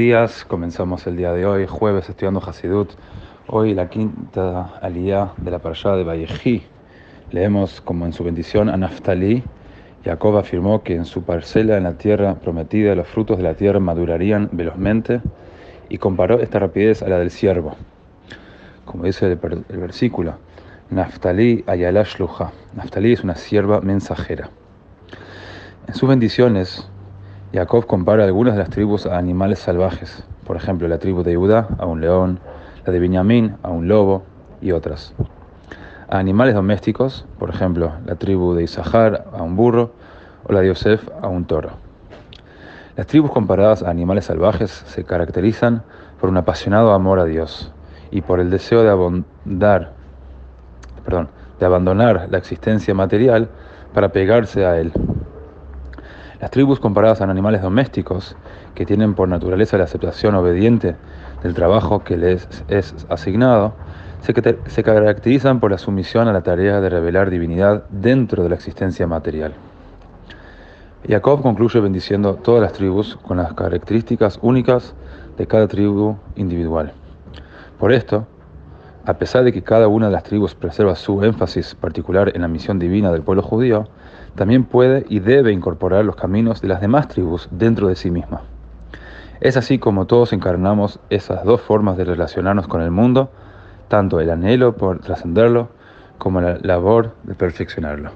días, comenzamos el día de hoy, jueves, estudiando Hasidut. Hoy la quinta aliyah de la parashá de Vallejí. Leemos como en su bendición a Naftali. Jacob afirmó que en su parcela en la tierra prometida los frutos de la tierra madurarían velozmente y comparó esta rapidez a la del siervo. Como dice el, versículo, Naftali ayala shluja. Naftali es una sierva mensajera. En sus bendiciones, Jacob compara algunas de las tribus a animales salvajes, por ejemplo la tribu de Judá a un león, la de Benjamín a un lobo y otras. A animales domésticos, por ejemplo la tribu de Isahar a un burro o la de Yosef a un toro. Las tribus comparadas a animales salvajes se caracterizan por un apasionado amor a Dios y por el deseo de, abondar, perdón, de abandonar la existencia material para pegarse a Él. Las tribus comparadas a animales domésticos, que tienen por naturaleza la aceptación obediente del trabajo que les es asignado, se, se caracterizan por la sumisión a la tarea de revelar divinidad dentro de la existencia material. Jacob concluye bendiciendo todas las tribus con las características únicas de cada tribu individual. Por esto, a pesar de que cada una de las tribus preserva su énfasis particular en la misión divina del pueblo judío, también puede y debe incorporar los caminos de las demás tribus dentro de sí misma. Es así como todos encarnamos esas dos formas de relacionarnos con el mundo, tanto el anhelo por trascenderlo como la labor de perfeccionarlo.